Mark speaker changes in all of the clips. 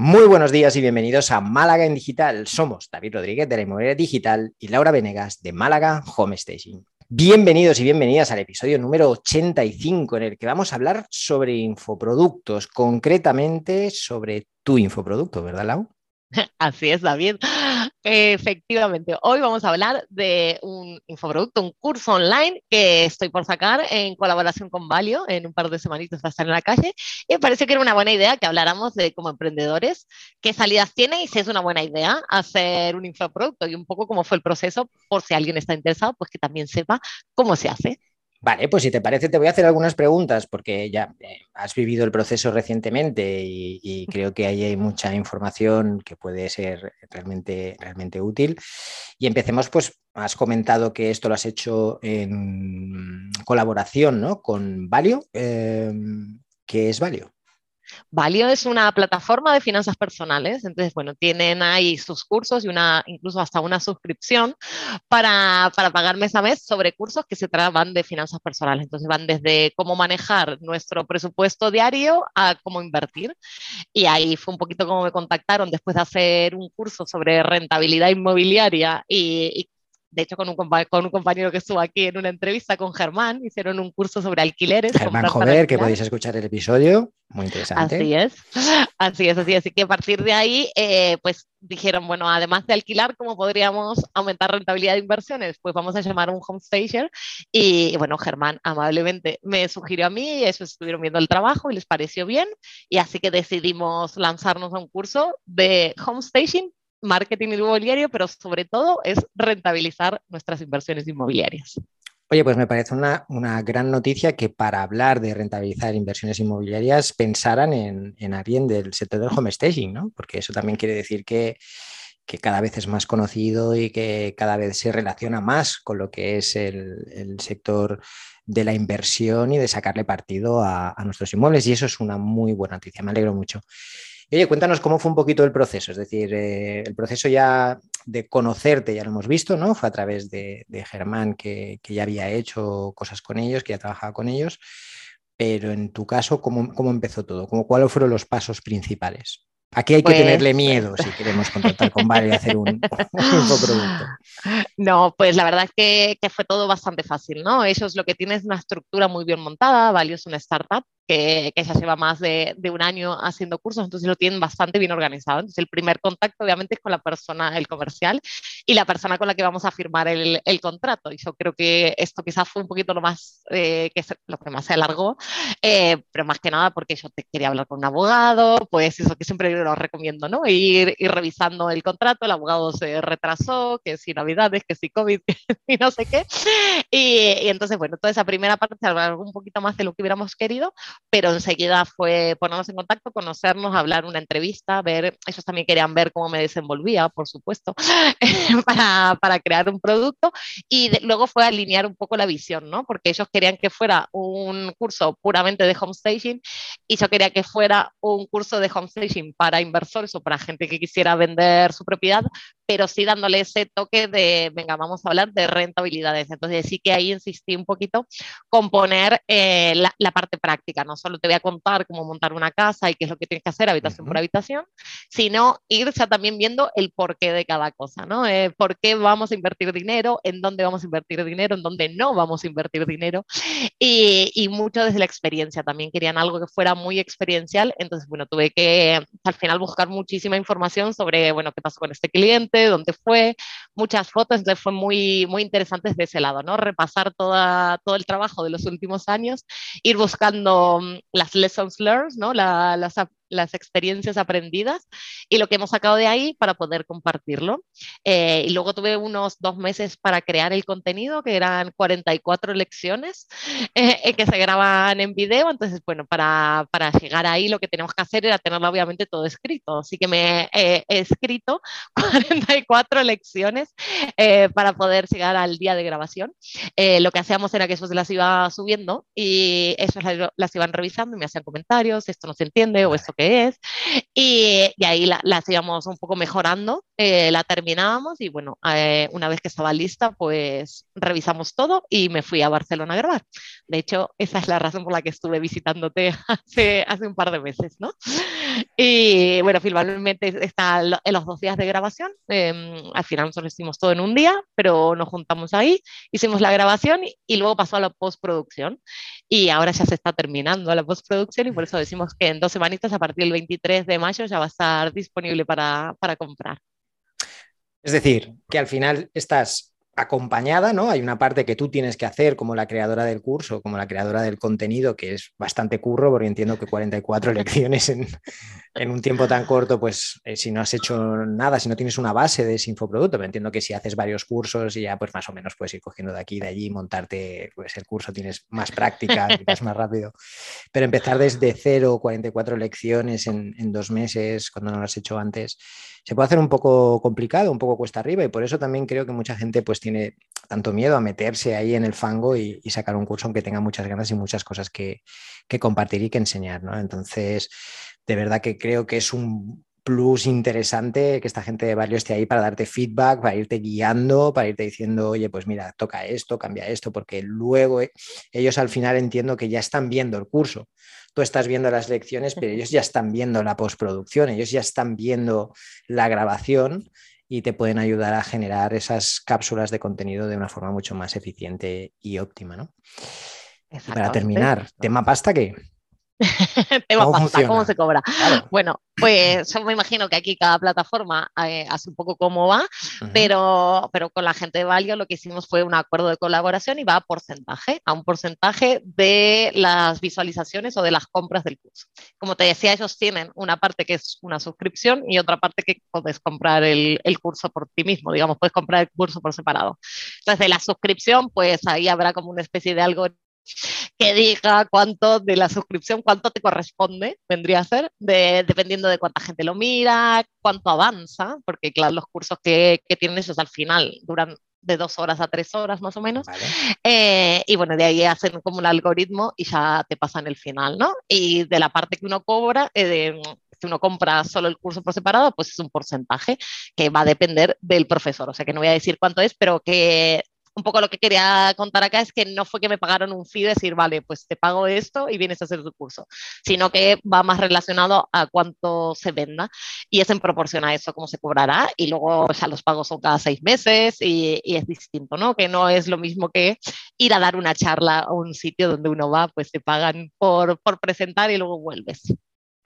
Speaker 1: Muy buenos días y bienvenidos a Málaga en Digital. Somos David Rodríguez de la Inmobiliaria Digital y Laura Venegas de Málaga Home Staging. Bienvenidos y bienvenidas al episodio número 85 en el que vamos a hablar sobre infoproductos, concretamente sobre tu infoproducto, ¿verdad, Lau?
Speaker 2: Así es, David. Efectivamente, hoy vamos a hablar de un infoproducto, un curso online que estoy por sacar en colaboración con Valio. En un par de semanitas va a estar en la calle. Y me pareció que era una buena idea que habláramos de como emprendedores, qué salidas tiene y si es una buena idea hacer un infoproducto y un poco cómo fue el proceso, por si alguien está interesado, pues que también sepa cómo se hace.
Speaker 1: Vale, pues si te parece, te voy a hacer algunas preguntas porque ya eh, has vivido el proceso recientemente y, creo que ahí hay mucha información que puede ser realmente, realmente útil. Y empecemos, pues has comentado que esto lo has hecho en colaboración ¿no? con Valio. Eh, ¿Qué es Valio?
Speaker 2: Valio es una plataforma de finanzas personales, entonces, bueno, tienen ahí sus cursos y una, incluso hasta una suscripción para, para pagar mes a mes sobre cursos que se tratan de finanzas personales. Entonces, van desde cómo manejar nuestro presupuesto diario a cómo invertir. Y ahí fue un poquito como me contactaron después de hacer un curso sobre rentabilidad inmobiliaria y, y de hecho, con un, con un compañero que estuvo aquí en una entrevista con Germán, hicieron un curso sobre alquileres.
Speaker 1: Germán Jover, que podéis escuchar el episodio, muy interesante.
Speaker 2: Así es, así es, así es. Así que a partir de ahí, eh, pues dijeron, bueno, además de alquilar, ¿cómo podríamos aumentar rentabilidad de inversiones? Pues vamos a llamar a un home stager. Y, bueno, Germán amablemente me sugirió a mí, eso estuvieron viendo el trabajo y les pareció bien. Y así que decidimos lanzarnos a un curso de home staging marketing inmobiliario, pero sobre todo es rentabilizar nuestras inversiones inmobiliarias.
Speaker 1: Oye, pues me parece una, gran noticia que para hablar de rentabilizar inversiones inmobiliarias pensaran en, alguien del sector del home staging, ¿no? Porque eso también quiere decir que, cada vez es más conocido y que cada vez se relaciona más con lo que es el, sector de la inversión y de sacarle partido a, a, nuestros inmuebles. Y eso es una muy buena noticia, me alegro mucho oye, cuéntanos cómo fue un poquito el proceso, es decir, eh, el proceso ya de conocerte, ya lo hemos visto, ¿no? Fue a través de, Germán que, ya había hecho cosas con ellos, que ya trabajaba con ellos, pero en tu caso, ¿cómo, cómo empezó todo? ¿Cómo, ¿Cuáles fueron los pasos principales? Aquí hay que pues tenerle miedo si queremos contactar con Vale y hacer un, un producto.
Speaker 2: No, pues la verdad es que, fue todo bastante fácil, ¿no? Ellos lo que tienen es una estructura muy bien montada, Valio es una startup que, que ya lleva más de, un año haciendo cursos, entonces lo tienen bastante bien organizado. Entonces el primer contacto obviamente es con la persona, el comercial, y la persona con la que vamos a firmar el, el contrato. Y yo creo que esto quizás fue un poquito lo más, eh, que lo que más se alargó, eh, pero más que nada porque yo te quería hablar con un abogado, pues eso que siempre lo recomiendo, ¿no? Ir, ir revisando el contrato, el abogado se retrasó, que si navidades, que si COVID, y no sé qué. Y, y, entonces, bueno, toda esa primera parte se alargó un poquito más de lo que hubiéramos querido, pero enseguida fue ponernos en contacto, conocernos, hablar una entrevista, ver, ellos también querían ver cómo me desenvolvía, por supuesto, para, para, crear un producto y luego fue alinear un poco la visión, ¿no? Porque ellos querían que fuera un curso puramente de home staging y yo quería que fuera un curso de home staging para inversores o para gente que quisiera vender su propiedad, pero sí dándole ese toque de, venga, vamos a hablar de rentabilidades. Entonces sí que ahí insistí un poquito con poner eh, la, la, parte práctica. No solo te voy a contar cómo montar una casa y qué es lo que tienes que hacer habitación uh -huh. por habitación, sino ir ya también viendo el porqué de cada cosa, ¿no? Eh, ¿Por qué vamos a invertir dinero? ¿En dónde vamos a invertir dinero? ¿En dónde no vamos a invertir dinero? Y, y mucho desde la experiencia. También querían algo que fuera muy experiencial. Entonces, bueno, tuve que al final buscar muchísima información sobre, bueno, qué pasó con este cliente dónde fue, muchas fotos, entonces fue muy, muy interesante desde ese lado, ¿no? Repasar toda, todo el trabajo de los últimos años, ir buscando mm, las lessons learned, ¿no? La, las, las experiencias aprendidas y lo que hemos sacado de ahí para poder compartirlo. Eh, y luego tuve unos dos meses para crear el contenido, que eran 44 lecciones eh, que se graban en video. Entonces, bueno, para, para, llegar ahí lo que tenemos que hacer era tenerlo obviamente todo escrito. Así que me eh, he escrito 44 lecciones eh, para poder llegar al día de grabación. lo que hacíamos era que eso se las iba subiendo y eso las, las iban revisando y me hacían comentarios, esto no se entiende o esto que es. Y, y ahí la, la, íbamos un poco mejorando, eh, la terminábamos y bueno, eh, una vez que estaba lista, pues revisamos todo y me fui a Barcelona a grabar. De hecho, esa es la razón por la que estuve visitándote hace, hace un par de meses, ¿no? Y bueno, finalmente está en los dos días de grabación. Eh, al final nosotros hicimos todo en un día, pero nos juntamos ahí, hicimos la grabación y, y luego pasó a la postproducción. Y ahora ya se está terminando la postproducción y por eso decimos que en dos semanitas, a partir del 23 de mayo, ya va a estar disponible para, para comprar.
Speaker 1: Es decir, que al final estás acompañada, ¿no? Hay una parte que tú tienes que hacer como la creadora del curso, como la creadora del contenido, que es bastante curro, porque entiendo que 44 lecciones en, en un tiempo tan corto, pues eh, si no has hecho nada, si no tienes una base de ese infoproducto, me entiendo que si haces varios cursos y ya pues más o menos puedes ir cogiendo de aquí y de allí, montarte pues el curso, tienes más práctica, es más rápido, pero empezar desde cero, 44 lecciones en, en dos meses, cuando no lo has hecho antes, se puede hacer un poco complicado, un poco cuesta arriba y por eso también creo que mucha gente pues tiene tanto miedo a meterse ahí en el fango y, y sacar un curso aunque tenga muchas ganas y muchas cosas que, que compartir y que enseñar, ¿no? Entonces, de verdad que creo que es un plus interesante que esta gente de Barrio esté ahí para darte feedback, para irte guiando, para irte diciendo, oye, pues mira, toca esto, cambia esto, porque luego eh, ellos al final entiendo que ya están viendo el curso. Tú estás viendo las lecciones, pero ellos ya están viendo la postproducción, ellos ya están viendo la grabación y te pueden ayudar a generar esas cápsulas de contenido de una forma mucho más eficiente y óptima, ¿no? Y para terminar, tema pasta que
Speaker 2: Tema ¿Cómo, pasta, ¿Cómo se cobra? Claro. Bueno, pues yo me imagino que aquí cada plataforma eh, hace un poco cómo va, uh -huh. pero, pero con la gente de Valio lo que hicimos fue un acuerdo de colaboración y va a porcentaje, a un porcentaje de las visualizaciones o de las compras del curso. Como te decía, ellos tienen una parte que es una suscripción y otra parte que puedes comprar el, el curso por ti mismo, digamos, puedes comprar el curso por separado. Entonces, de la suscripción, pues ahí habrá como una especie de algo que diga cuánto de la suscripción, cuánto te corresponde, vendría a ser, de, dependiendo de cuánta gente lo mira, cuánto avanza, porque claro, los cursos que, que tienen esos al final duran de dos horas a tres horas más o menos. Vale. Eh, y bueno, de ahí hacen como un algoritmo y ya te pasan el final, ¿no? Y de la parte que uno cobra, eh, de, si uno compra solo el curso por separado, pues es un porcentaje que va a depender del profesor. O sea que no voy a decir cuánto es, pero que un poco lo que quería contar acá es que no fue que me pagaron un fee de decir, vale, pues te pago esto y vienes a hacer tu curso, sino que va más relacionado a cuánto se venda y es en proporción a eso cómo se cobrará y luego ya los pagos son cada seis meses y, es distinto, ¿no? Que no es lo mismo que ir a dar una charla a un sitio donde uno va, pues te pagan por, por presentar y luego vuelves.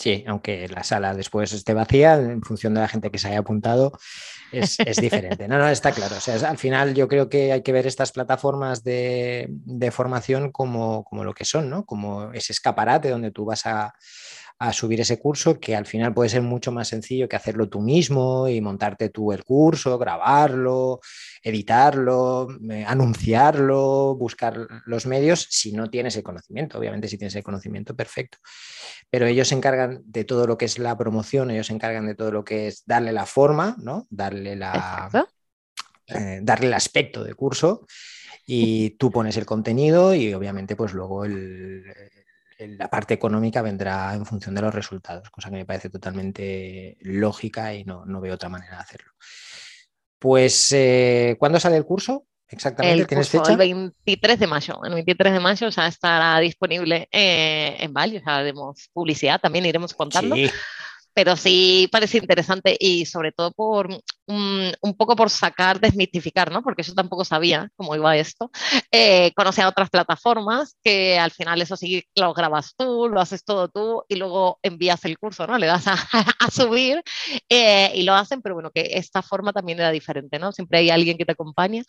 Speaker 1: Sí, aunque la sala después esté vacía, en función de la gente que se haya apuntado, es, es diferente. No, no, está claro. O sea, al final yo creo que hay que ver estas plataformas de, de formación como, como, lo que son, ¿no? Como ese escaparate donde tú vas a, a subir ese curso, que al final puede ser mucho más sencillo que hacerlo tú mismo y montarte tú el curso, grabarlo, editarlo, eh, anunciarlo, buscar los medios, si no tienes el conocimiento. Obviamente, si tienes el conocimiento, perfecto. Pero ellos se encargan de todo lo que es la promoción, ellos se encargan de todo lo que es darle la forma, ¿no? Darle la. Eh, darle el aspecto de curso y tú pones el contenido y obviamente pues luego el, la parte económica vendrá en función de los resultados, cosa que me parece totalmente lógica y no, no veo otra manera de hacerlo. Pues, eh, ¿cuándo sale el curso? Exactamente,
Speaker 2: el
Speaker 1: ¿tienes
Speaker 2: curso,
Speaker 1: fecha?
Speaker 2: El 23 de mayo. El 23 de mayo ya estará disponible eh, en Valle, ya haremos publicidad, también iremos contando. Sí pero sí parece interesante y sobre todo por un, un, poco por sacar, desmitificar, ¿no? Porque yo tampoco sabía cómo iba esto. Eh, conocí a otras plataformas que al final eso sí lo grabas tú, lo haces todo tú y luego envías el curso, ¿no? Le das a, a subir eh, y lo hacen, pero bueno, que esta forma también era diferente, ¿no? Siempre hay alguien que te acompaña,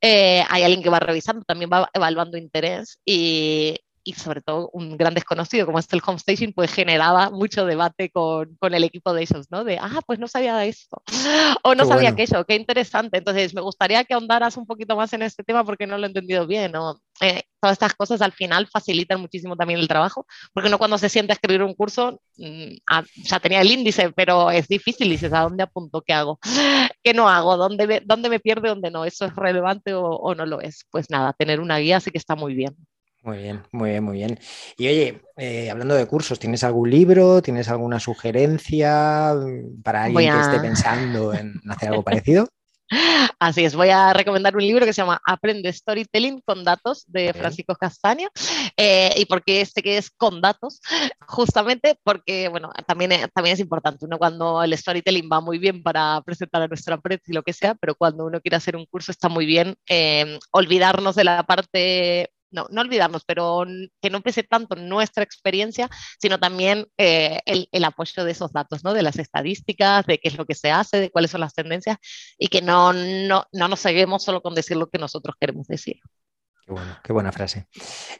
Speaker 2: eh, hay alguien que va revisando, también va evaluando interés y, y sobre todo un gran desconocido como es el home staging, pues generaba mucho debate con, con, el equipo de ellos, ¿no? De, ah, pues no sabía de esto, o no qué sabía bueno. aquello, qué interesante. Entonces, me gustaría que ahondaras un poquito más en este tema porque no lo he entendido bien, ¿no? Eh, todas estas cosas al final facilitan muchísimo también el trabajo, porque uno cuando se siente a escribir un curso, mmm, ya tenía el índice, pero es difícil, y dices, ¿a dónde apunto? ¿Qué hago? ¿Qué no hago? ¿Dónde me, dónde me pierde? ¿Dónde no? ¿Eso es relevante o, o no lo es? Pues nada, tener una guía sí que está muy bien.
Speaker 1: Muy bien, muy bien, muy bien. Y oye, eh, hablando de cursos, ¿tienes algún libro? ¿Tienes alguna sugerencia para alguien que esté pensando en hacer algo parecido?
Speaker 2: Así es, voy a recomendar un libro que se llama Aprende Storytelling con datos de Francisco Castaño. Eh, ¿Y por qué este que es con datos? Justamente porque, bueno, también, también es importante, uno cuando el storytelling va muy bien para presentar a nuestra empresa y lo que sea, pero cuando uno quiere hacer un curso está muy bien eh, olvidarnos de la parte no, no olvidarnos, pero que no pese tanto nuestra experiencia, sino también eh, el, el, apoyo de esos datos, ¿no? de las estadísticas, de qué es lo que se hace, de cuáles son las tendencias, y que no, no, no nos seguimos solo con decir lo que nosotros queremos decir.
Speaker 1: Qué, bueno, qué buena frase.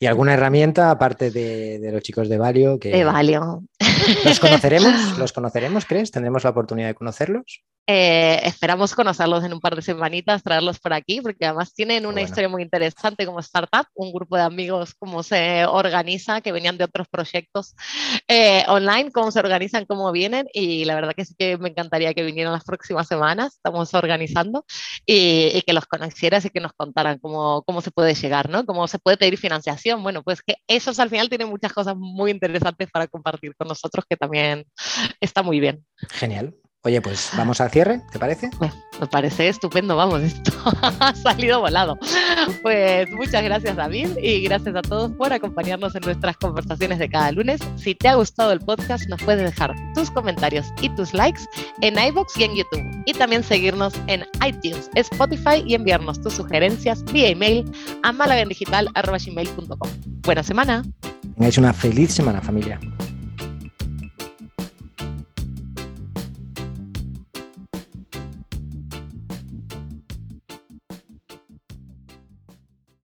Speaker 1: ¿Y alguna herramienta aparte de, de los chicos de Valio? Que...
Speaker 2: De Valio.
Speaker 1: ¿Los conoceremos? ¿Los conoceremos, crees? ¿Tendremos la oportunidad de conocerlos?
Speaker 2: Eh, esperamos conocerlos en un par de semanitas, traerlos por aquí, porque además tienen una historia muy interesante como startup, un grupo de amigos, cómo se organiza, que venían de otros proyectos eh, online, cómo se organizan, cómo vienen, y la verdad que sí que me encantaría que vinieran las próximas semanas, estamos organizando, y, y que los conocieras y que nos contaran cómo, cómo se puede llegar, ¿no? Cómo se puede pedir financiación. Bueno, pues que esos al final tienen muchas cosas muy interesantes para compartir con nosotros, que también está muy bien.
Speaker 1: Genial. Oye, pues vamos al cierre, ¿te parece?
Speaker 2: Me parece estupendo, vamos, esto ha salido volado. Pues muchas gracias David y gracias a todos por acompañarnos en nuestras conversaciones de cada lunes. Si te ha gustado el podcast, nos puedes dejar tus comentarios y tus likes en iBox y en YouTube. Y también seguirnos en iTunes, Spotify y enviarnos tus sugerencias vía email a malagendigital.com. Buena semana.
Speaker 1: Tengáis una feliz semana, familia.